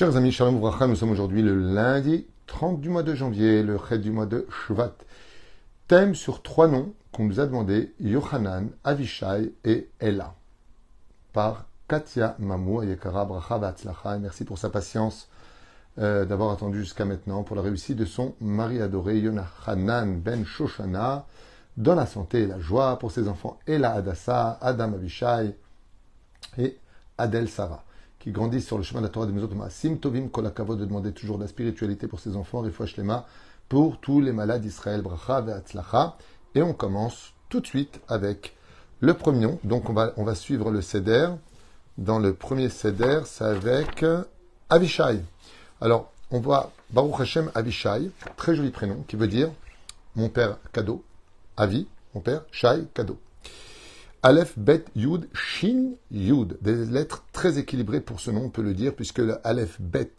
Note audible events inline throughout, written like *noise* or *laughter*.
Chers amis, Shalom nous sommes aujourd'hui le lundi 30 du mois de janvier, le chet du mois de Shvat. Thème sur trois noms qu'on nous a demandé, Yohanan, Avishai et Ella. Par Katia Mamou, Ayekara Bracha. Merci pour sa patience euh, d'avoir attendu jusqu'à maintenant pour la réussite de son mari adoré, Yohanan Ben Shoshana, dans la santé et la joie pour ses enfants Ella Adassa, Adam Avishai et Adel Sarah qui grandissent sur le chemin de la Torah des Mesot Sim Tovim Kolakavod de demander toujours la spiritualité pour ses enfants, Rifouach Lema, pour tous les malades d'Israël, Bracha Ve'atzlacha. Et on commence tout de suite avec le premier nom. Donc on va, on va suivre le Seder. Dans le premier Seder, c'est avec euh, Avishai. Alors, on voit Baruch Hashem Avishai, très joli prénom, qui veut dire mon père cadeau, Avi, mon père, Shai, cadeau. Aleph, Bet, Yud, Shin, Yud. Des lettres très équilibrées pour ce nom, on peut le dire, puisque le Aleph, Bet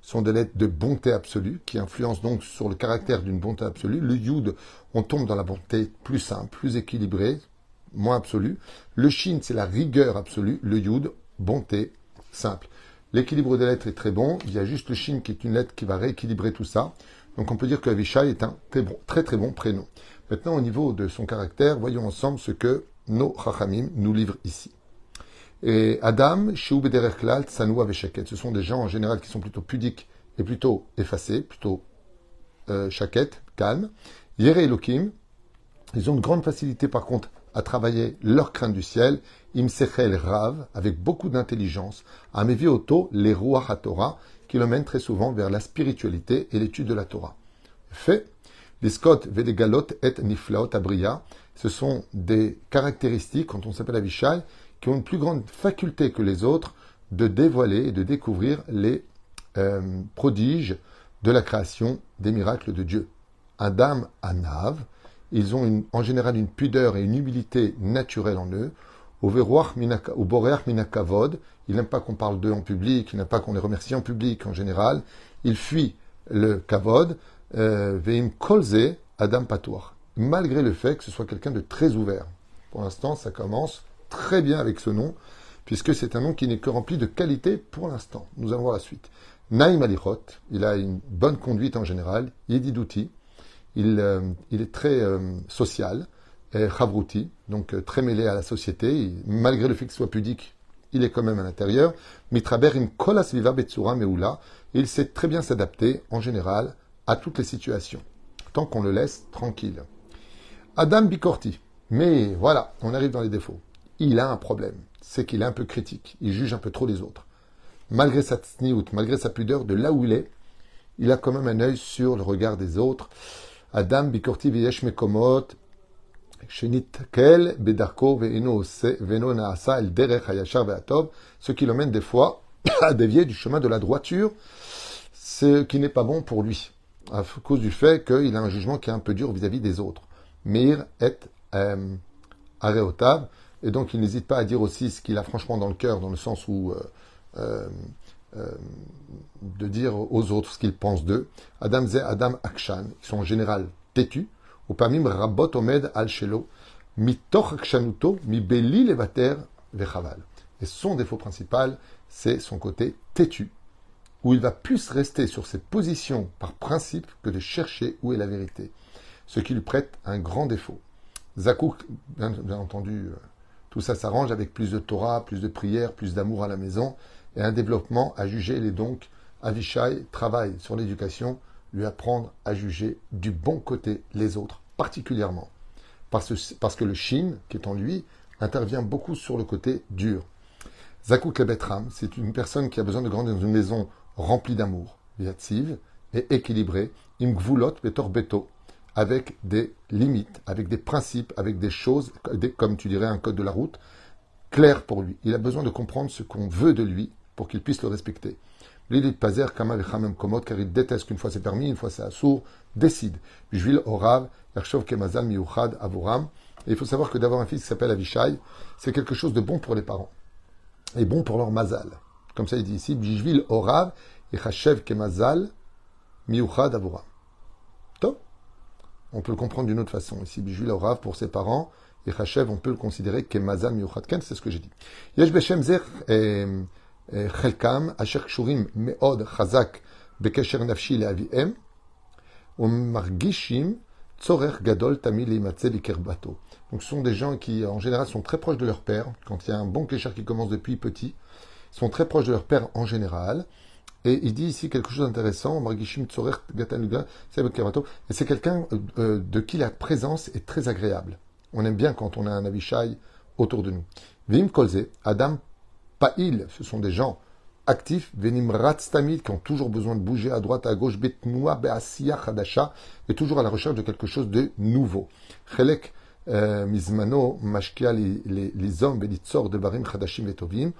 sont des lettres de bonté absolue, qui influencent donc sur le caractère d'une bonté absolue. Le Yud, on tombe dans la bonté plus simple, plus équilibrée, moins absolue. Le Shin, c'est la rigueur absolue. Le Yud, bonté simple. L'équilibre des lettres est très bon. Il y a juste le Shin qui est une lettre qui va rééquilibrer tout ça. Donc on peut dire que Avishai est un très très très bon prénom. Maintenant, au niveau de son caractère, voyons ensemble ce que nos Chachamim nous livrent ici. Et Adam, Sheu Klal, Tsanou Avesheket, ce sont des gens en général qui sont plutôt pudiques et plutôt effacés, plutôt euh, chaket, calmes. Yere ils ont une grande facilité par contre à travailler leur crainte du ciel, Imsechel Rav, avec beaucoup d'intelligence, Amevi Oto, les Ruach qui le mènent très souvent vers la spiritualité et l'étude de la Torah. Fait, les Scott Vedegalot et Niflaot Abriya, ce sont des caractéristiques, quand on s'appelle Avishai, qui ont une plus grande faculté que les autres de dévoiler et de découvrir les euh, prodiges de la création des miracles de Dieu. Adam, Anav, ils ont en général une pudeur et une humilité naturelle en eux. Au Boreach Minakavod, il n'aime pas qu'on parle d'eux en public, il n'aime pas qu'on les remercie en public en général. Il fuit le Kavod, Veim Kolze, Adam Patour malgré le fait que ce soit quelqu'un de très ouvert. Pour l'instant, ça commence très bien avec ce nom, puisque c'est un nom qui n'est que rempli de qualité pour l'instant. Nous allons voir la suite. Naïm Alichot, il a une bonne conduite en général, Yedidouti, il, euh, il est très euh, social, et donc euh, très mêlé à la société, malgré le fait qu'il soit pudique, il est quand même à l'intérieur. Mitraber im kolas viva betsura meula, il sait très bien s'adapter en général à toutes les situations, tant qu'on le laisse tranquille. Adam Bicorti. Mais voilà, on arrive dans les défauts. Il a un problème. C'est qu'il est un peu critique. Il juge un peu trop les autres. Malgré sa tsniout, malgré sa pudeur, de là où il est, il a quand même un œil sur le regard des autres. Adam Bikorti Viesh Mekomot. Kel Bedarko Ve'eno Naasa El Derech Hayashar Ve'atov. Ce qui l'emmène des fois *coughs* à dévier du chemin de la droiture, ce qui n'est pas bon pour lui, à cause du fait qu'il a un jugement qui est un peu dur vis-à-vis -vis des autres. Meir et euh, Areotav. Et donc, il n'hésite pas à dire aussi ce qu'il a franchement dans le cœur, dans le sens où euh, euh, de dire aux autres ce qu'il pense d'eux. Adam Ze, Adam Akshan, ils sont en général têtus. Ou pamim Rabot Omed Al Shelo, Mitoch Akshanuto, Mi Beli Levater Vechaval. Et son défaut principal, c'est son côté têtu, où il va plus rester sur ses positions par principe que de chercher où est la vérité ce qui lui prête un grand défaut. Zakouk, bien, entendu, euh, tout ça s'arrange avec plus de Torah, plus de prières, plus d'amour à la maison et un développement à juger les donc. Avishai travaille sur l'éducation, lui apprendre à juger du bon côté les autres, particulièrement. Parce, parce que le Shin, qui est en lui, intervient beaucoup sur le côté dur. Zakouk Lebetram, c'est une personne qui a besoin de grandir dans une maison remplie d'amour, viatsiv, et équilibrée, imgvulot beto, avec des limites, avec des principes, avec des choses, comme tu dirais un code de la route, clair pour lui. Il a besoin de comprendre ce qu'on veut de lui pour qu'il puisse le respecter. De Pazer, Kamal et Komot, car il déteste qu'une fois c'est permis, une fois c'est assourd, décide. Juil Orav, Ershov Kemazal, Miuchad, Avoram. Et il faut savoir que d'avoir un fils qui s'appelle Avishai, c'est quelque chose de bon pour les parents. Et bon pour leur mazal. Comme ça, il dit ici, Bijvil Orav, Yachashev Kemazal, Miuchad Avoram. Top. On peut le comprendre d'une autre façon. Ici, Bijvil Orav pour ses parents, Yachashev, on peut le considérer Kemazal Miuchad Ken, c'est ce que j'ai dit. Yesh Beshemzer eh, eh, Chelkam, Asher Kshurim Meod Chazak, Bekesher Nafshi Leavihem, Margishim, Gadol Tamil Donc ce sont des gens qui, en général, sont très proches de leur père. Quand il y a un bon kécher qui commence depuis petit, sont très proches de leur père en général, et il dit ici quelque chose d'intéressant, et c'est quelqu'un euh, de qui la présence est très agréable. On aime bien quand on a un Avishai autour de nous. Vim Kolze, Adam Pa'il, ce sont des gens actifs, Venim Ratstamid, qui ont toujours besoin de bouger à droite, à gauche, et toujours à la recherche de quelque chose de nouveau. Chelek, euh, Mizmano, Mashkia, les hommes, Belitzor, Devarim, Hadashim, Vetovim,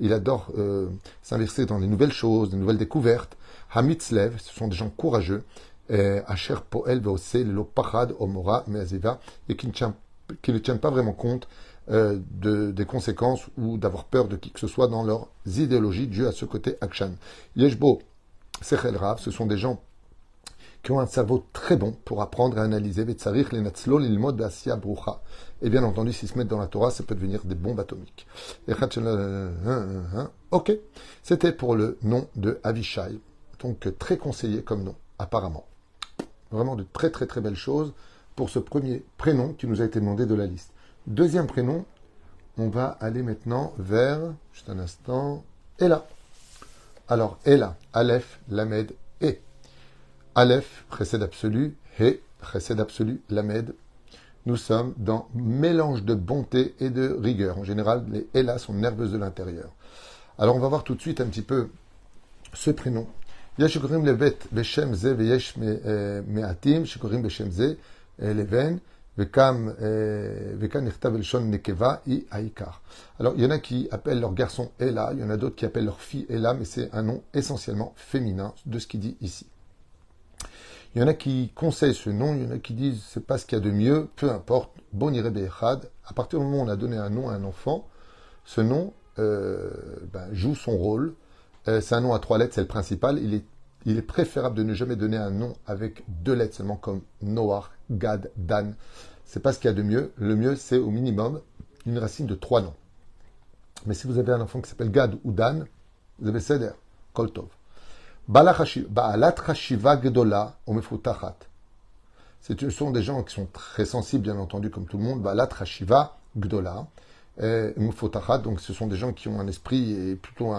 il adore euh, s'inverser dans les nouvelles choses, les nouvelles découvertes. Hamitzlev, ce sont des gens courageux. Asher Poel Veose, Lo Pachad, Omora, Meaziva, et qui ne, qui ne tiennent pas vraiment compte euh, de, des conséquences ou d'avoir peur de qui que ce soit dans leurs idéologies Dieu à ce côté Akshan. Yeshbo, Sechel Rav, ce sont des gens qui ont un cerveau très bon pour apprendre et analyser Et bien entendu, s'ils se mettent dans la Torah, ça peut devenir des bombes atomiques. Ok, c'était pour le nom de Avishai, donc très conseillé comme nom, apparemment. Vraiment de très très très belles choses pour ce premier prénom qui nous a été demandé de la liste. Deuxième prénom, on va aller maintenant vers, juste un instant, Ella. Alors, Ella, Aleph, Lamed, E. Aleph, précède absolu, He, précède absolu, Lamed. Nous sommes dans mélange de bonté et de rigueur. En général, les Ella sont nerveuses de l'intérieur. Alors, on va voir tout de suite un petit peu ce prénom. Levet beshem ze veyesh me'atim shikorim beshem ze leven vekam vekan irtav elshon nekeva i aikar. Alors, il y en a qui appellent leur garçon Ella, il y en a d'autres qui appellent leur fille Ella, mais c'est un nom essentiellement féminin de ce qu'il dit ici. Il y en a qui conseillent ce nom, il y en a qui disent c'est pas ce qu'il y a de mieux, peu importe. Bon Echad, à partir du moment où on a donné un nom à un enfant, ce nom euh, ben, joue son rôle. Euh, c'est un nom à trois lettres, c'est le principal. Il est, préférable de ne jamais donner un nom avec deux lettres seulement, comme Noah, Gad, Dan. C'est pas ce qu'il y a de mieux. Le mieux, c'est au minimum une racine de trois noms. Mais si vous avez un enfant qui s'appelle Gad ou Dan, vous avez Seder, Koltov. Ba'alat Gedola Ce sont des gens qui sont très sensibles, bien entendu, comme tout le monde. Ba'alat Gdola. Donc, ce sont des gens qui ont un esprit et plutôt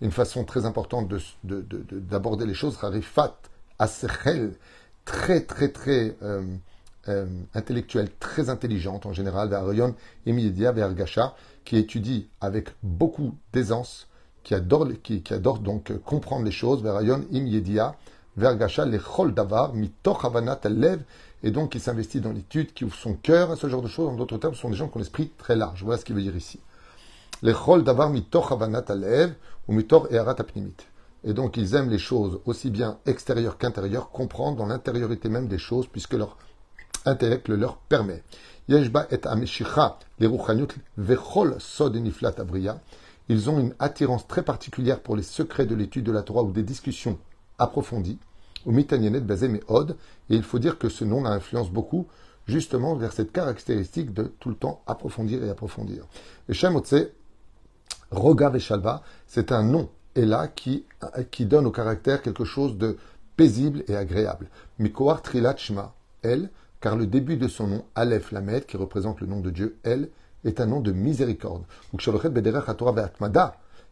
une façon très importante d'aborder de, les choses. Harifat Asechel, très, très, très euh, euh, intellectuelle, très intelligente en général. Vers Emiedia, vers qui étudie avec beaucoup d'aisance qui adore, donc euh, comprendre les choses, Verayon im yedia, vergasha le chol davar, mitoch havanat lev, et donc qui s'investit dans l'étude, qui ouvre son cœur à ce genre de choses. En d'autres termes, ce sont des gens qui ont l'esprit très large. Voilà ce qu'il veut dire ici. Les chol davar mitoch havanat lev, ou mitor et apnimit. Et donc ils aiment les choses aussi bien extérieures qu'intérieures, comprendre dans l'intériorité même des choses, puisque leur intellect le leur permet. Yeshba et ameshicha, les ruchanyut, vechol sod abriya. Ils ont une attirance très particulière pour les secrets de l'étude de la Torah ou des discussions approfondies, au Mitanyanet Bazem et et il faut dire que ce nom influence beaucoup justement vers cette caractéristique de tout le temps approfondir et approfondir. Et Shemotse, Roga Veshalva, c'est un nom, et qui, donne au caractère quelque chose de paisible et agréable. Mikoar Trilat Shema, elle, car le début de son nom, Aleph Lamed, qui représente le nom de Dieu, elle, est un nom de miséricorde.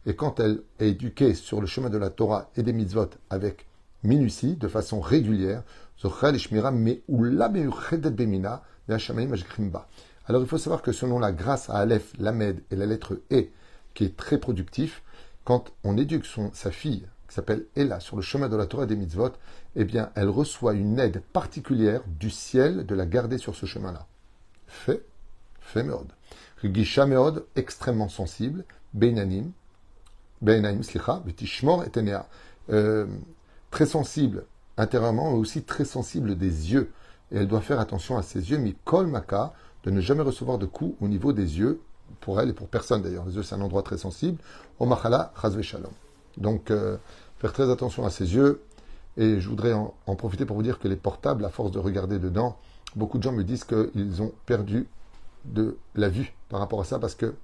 Et quand elle est éduquée sur le chemin de la Torah et des mitzvot avec minutie, de façon régulière, alors il faut savoir que selon la grâce à Aleph, Lamed et la lettre E, qui est très productif, quand on éduque son, sa fille, qui s'appelle Ella, sur le chemin de la Torah et des mitzvot, eh bien, elle reçoit une aide particulière du ciel de la garder sur ce chemin-là. Fait, fait merde. Gisha Meod, extrêmement sensible, Beinanim, Beinaim, Slicha, Betishmor et euh, très sensible intérieurement, mais aussi très sensible des yeux. Et elle doit faire attention à ses yeux, mais Kol Maka, de ne jamais recevoir de coups au niveau des yeux, pour elle et pour personne d'ailleurs. Les yeux, c'est un endroit très sensible. Omachala, Chazve Shalom. Donc, euh, faire très attention à ses yeux. Et je voudrais en, profiter pour vous dire que les portables, à force de regarder dedans, beaucoup de gens me disent qu'ils ont perdu de la vue par rapport à ça parce que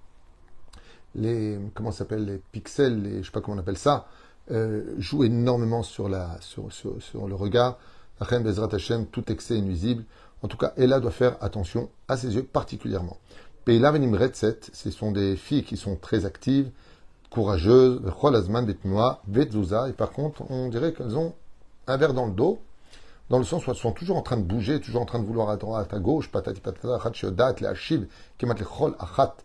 les comment s'appelle les pixels, les, je sais pas comment on appelle ça, euh, jouent énormément sur, la, sur, sur, le regard. Achem Bezrat Hashem, tout excès est nuisible. En tout cas, Ella doit faire attention à ses yeux particulièrement. Peila Venim Retset, ce sont des filles qui sont très actives, courageuses, et par contre, on dirait qu'elles ont un verre dans le dos, dans le sens où elles sont toujours en train de bouger, toujours en train de vouloir à droite, à gauche, patati patata, achat le achib, kemat lechol achat,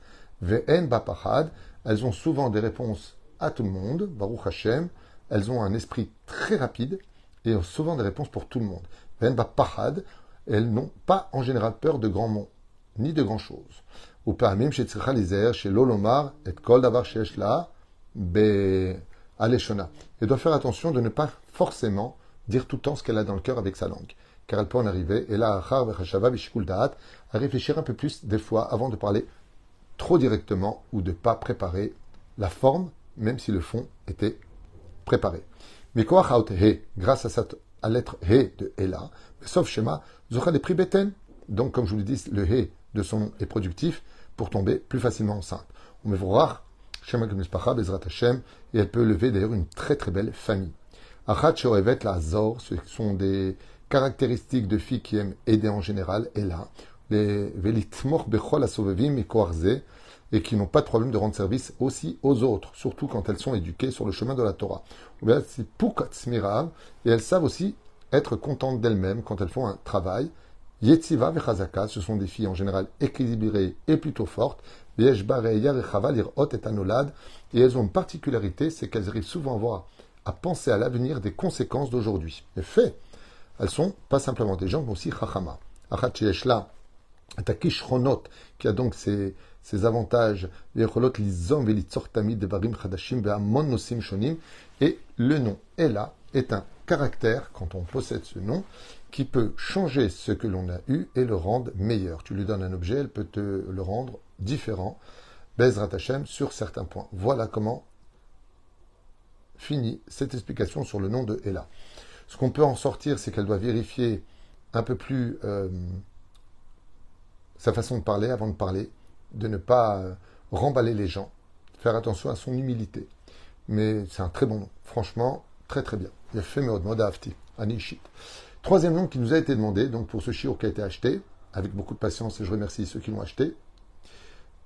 ve'en bapachad, elles ont souvent des réponses à tout le monde, Baruch Hashem, elles ont un esprit très rapide et ont souvent des réponses pour tout le monde. Ve'en bapachad, elles n'ont pas en général peur de grands mots, ni de grand chose. Ou parmim chez Tzrachalizer, chez Lolomar, et Kol Davar Sheshla, Be Aleshona. Et doit faire attention de ne pas forcément dire tout le temps ce qu'elle a dans le cœur avec sa langue. Car elle peut en arriver, et là, à réfléchir un peu plus des fois avant de parler trop directement ou de ne pas préparer la forme même si le fond était préparé. Mais he, grâce à cette à lettre he de Ela, sauf schéma, zocha des prix beten. Donc, comme je vous le dis, le he de son nom est productif pour tomber plus facilement enceinte. On me voir Shema Bezrat Hashem, et elle peut lever d'ailleurs une très très belle famille. Achat la Zor, ce sont des caractéristiques de filles qui aiment aider en général, Ela. Les Velitmor Bechol Asovevim et Koarze, et qui n'ont pas de problème de rendre service aussi aux autres, surtout quand elles sont éduquées sur le chemin de la Torah. Et elles savent aussi être contentes d'elles-mêmes quand elles font un travail. Yetziva vechazaka, ce sont des filles en général équilibrées et plutôt fortes. et et elles ont une particularité, c'est qu'elles arrivent souvent à voir, à penser à l'avenir des conséquences d'aujourd'hui. Et fait, elles sont pas simplement des gens, mais aussi chachama. Achat qui a donc ces ses avantages, et le nom Ella est un caractère, quand on possède ce nom, qui peut changer ce que l'on a eu et le rendre meilleur. Tu lui donnes un objet, elle peut te le rendre différent. Bezrat Hashem sur certains points. Voilà comment finit cette explication sur le nom de Ella. Ce qu'on peut en sortir, c'est qu'elle doit vérifier un peu plus euh, sa façon de parler avant de parler de ne pas euh, remballer les gens, faire attention à son humilité. Mais c'est un très bon nom, franchement, très très bien. Troisième nom qui nous a été demandé, donc pour ce chiour qui a été acheté, avec beaucoup de patience, et je remercie ceux qui l'ont acheté.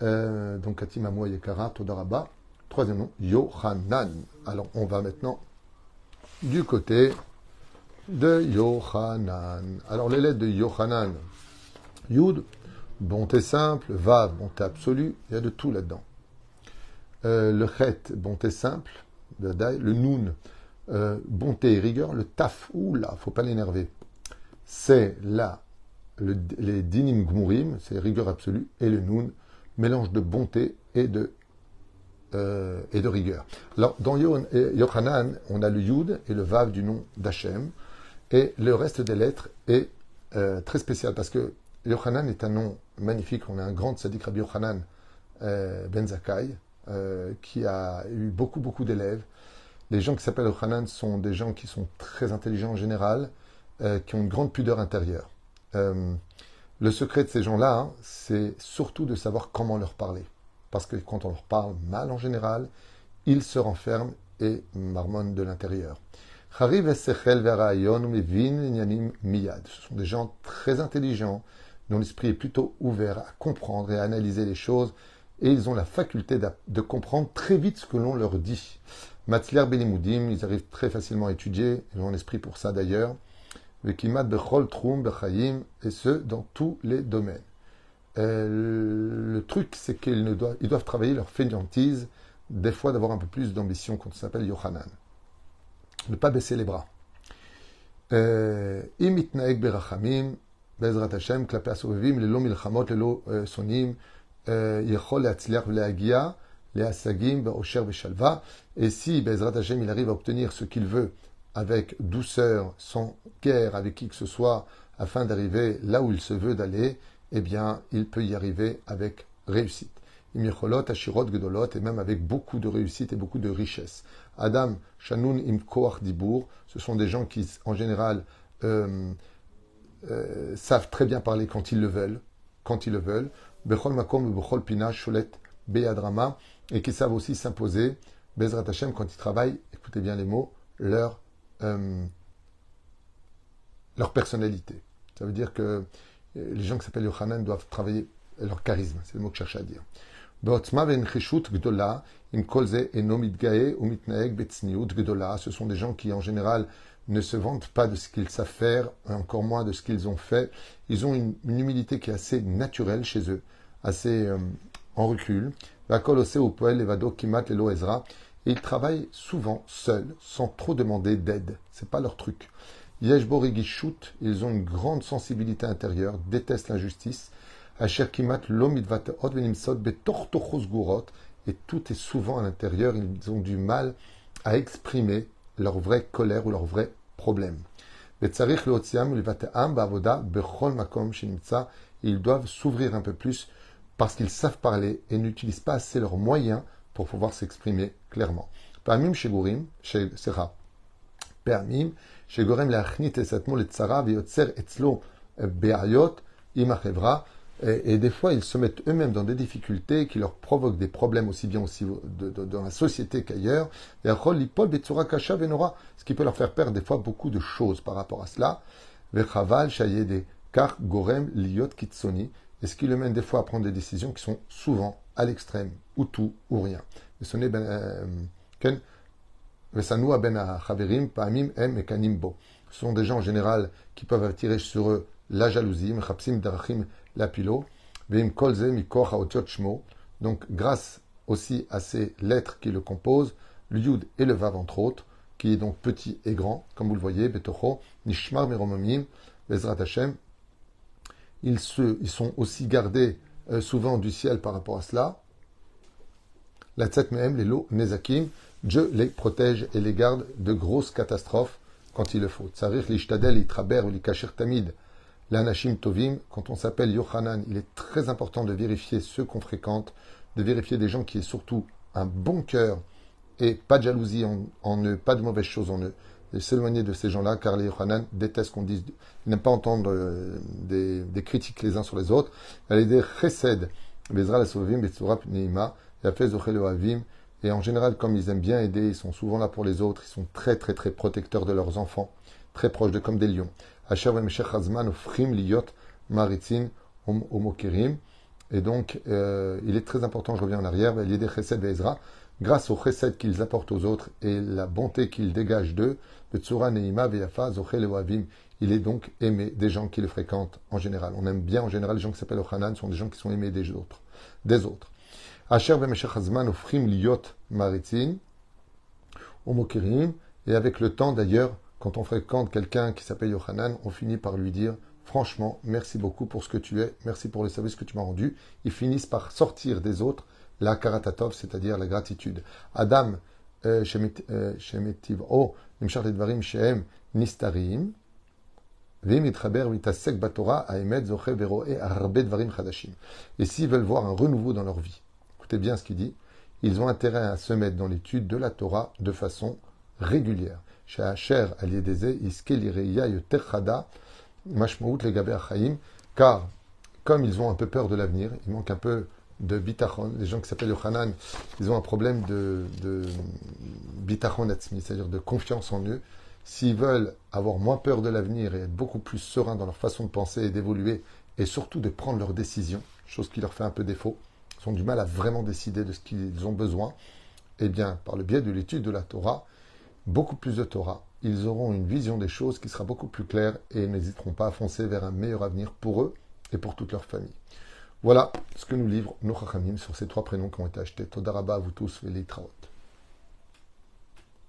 Euh, donc Katim Amoua Yekara, Todaraba. Troisième nom, Yohanan. Alors on va maintenant du côté de Yohanan. Alors les lettres de Yohanan. Yud, bonté simple, vav, bonté absolue, il y a de tout là-dedans. Euh, le chet, bonté simple, le noun, euh, bonté et rigueur, le taf, oula, faut pas l'énerver. C'est là, les dinim gmurim, c'est rigueur absolue, et le noun, mélange de bonté et de, euh, et de rigueur. Alors, dans Yochanan, on a le yud et le vav du nom d'Hachem, et le reste des lettres est très spécial parce que Yochanan est un nom magnifique. On a un grand tzaddik Rabbi Yochanan euh, Ben Zakai, euh, qui a eu beaucoup, beaucoup d'élèves. Les gens qui s'appellent Yochanan sont des gens qui sont très intelligents en général, euh, qui ont une grande pudeur intérieure. le secret de ces gens-là, hein, c'est surtout de savoir comment leur parler. Parce que quand on leur parle mal en général, ils se renferment et marmonnent de l'intérieur. Ce sont des gens très intelligents, dont l'esprit est plutôt ouvert à comprendre et à analyser les choses, et ils ont la faculté de comprendre très vite ce que l'on leur dit. Matzler Benimoudim, ils arrivent très facilement à étudier, ils ont l'esprit pour ça d'ailleurs. Troum Bechayim, et ce, dans tous les domaines. Euh, le truc, c'est qu'ils doivent, ils doivent travailler leur fainéantise, des fois d'avoir un peu plus d'ambition quand on s'appelle Yohanan. Ne pas baisser les bras. Euh, Imitnaek Berachamim, בעזרת השם, כלפי הסובבים, ללא מלחמות, ללא שונאים, יכול להצליח ולהגיע להשגים באושר ושלווה. Et si, בעזרת השם, il arrive à obtenir ce qu'il veut avec douceur, sans guerre avec qui que ce soit, afin d'arriver là où il se veut d'aller, eh bien, il peut y arriver avec réussite. Imicholot, Ashirot, Gedolot, et même avec beaucoup de réussite et beaucoup de richesse. Adam, Shanoun, Im Koach, Dibour, ce sont des gens qui, en général, euh, euh, savent très bien parler quand ils le veulent, quand ils le veulent. Bechol makom bechol pina Beyadrama, et qui savent aussi s'imposer, Bezrat Hashem, quand ils travaillent, écoutez bien les mots, leur, euh, leur personnalité. Ça veut dire que les gens qui s'appellent Yohanan doivent travailler leur charisme, c'est le mot que je cherche à dire. Ce sont des gens qui, en général, ne se vantent pas de ce qu'ils savent faire, encore moins de ce qu'ils ont fait. Ils ont une, humilité qui est assez naturelle chez eux, assez euh, en recul. Et ils travaillent souvent seuls, sans trop demander d'aide. C'est pas leur truc. Yeshborigishut, ils ont une grande sensibilité intérieure, détestent l'injustice. Et tout est souvent à l'intérieur. Ils ont du mal à exprimer leur vraie colère ou leur vrai problème. Ils doivent s'ouvrir un peu plus parce qu'ils savent parler et n'utilisent pas assez leurs moyens pour pouvoir s'exprimer clairement. Permim shegurim, sera. Permim shegorem leachnit esatmo letzara veyotzer etzlo be'ayot imachevra. Et, des fois, ils se mettent eux-mêmes dans des difficultés qui leur provoquent des problèmes aussi bien aussi dans la société qu'ailleurs. Ce qui peut leur faire perdre des fois beaucoup de choses par rapport à cela. Car gorem liot kitsoni. Et ce qui le mène des fois à prendre des décisions qui sont souvent à l'extrême, ou tout ou rien? Ce sont des gens en général qui peuvent attirer sur eux la jalousie, donc grâce aussi à ces lettres qui le composent, le yud et le vav entre autres, qui est donc petit et grand, comme vous le voyez, ils, se, ils sont aussi gardés euh, souvent du ciel par rapport à cela. La tzet mehem, les lots nezakim, Dieu les protège et les garde de grosses catastrophes quand il le faut. Tsarir lishtadel ou tamid, l'anashim tovim, quand on s'appelle Yohanan, il est très important de vérifier ceux qu'on fréquente, de vérifier des gens qui aient surtout un bon cœur et pas de jalousie en, eux, pas de mauvaises choses en eux, et s'éloigner de ces gens-là, car les Yohanan détestent qu'on dise, ils n'aiment pas entendre euh, des, critiques les uns sur les autres. des chesed, bezra la neima, et en général, comme ils aiment bien aider, ils sont souvent là pour les autres, ils sont très très très protecteurs de leurs enfants, très proches de comme des lions. Et donc, euh, il est très important, je reviens en arrière, grâce au chesed qu'ils apportent aux autres et la bonté qu'ils dégagent d'eux, il est donc aimé des gens qui le fréquentent en général. On aime bien en général les gens qui s'appellent Ochanan, sont des gens qui sont aimés des. Des autres. Et avec le temps d'ailleurs, quand on fréquente quelqu'un qui s'appelle Yohanan, on finit par lui dire Franchement, merci beaucoup pour ce que tu es, merci pour le service que tu m'as rendu. Ils finissent par sortir des autres la karatatov, c'est-à-dire la gratitude. Adam, euh, euh, oh, Sheem, Nistarim, et s'ils veulent voir un renouveau dans leur vie, écoutez bien ce qu'il dit, ils ont intérêt à se mettre dans l'étude de la Torah de façon régulière car comme ils ont un peu peur de l'avenir, il manque un peu de bitachon. Les gens qui s'appellent Yohanan, ils ont un problème de, de bitachon c'est-à-dire de confiance en eux. S'ils veulent avoir moins peur de l'avenir et être beaucoup plus sereins dans leur façon de penser et d'évoluer, et surtout de prendre leurs décisions, chose qui leur fait un peu défaut, ont du mal à vraiment décider de ce qu'ils ont besoin, eh bien, par le biais de l'étude de la Torah, beaucoup plus de Torah, ils auront une vision des choses qui sera beaucoup plus claire et n'hésiteront pas à foncer vers un meilleur avenir pour eux et pour toute leur famille. Voilà ce que nous livre nos sur ces trois prénoms qui ont été achetés. Todaraba à vous tous.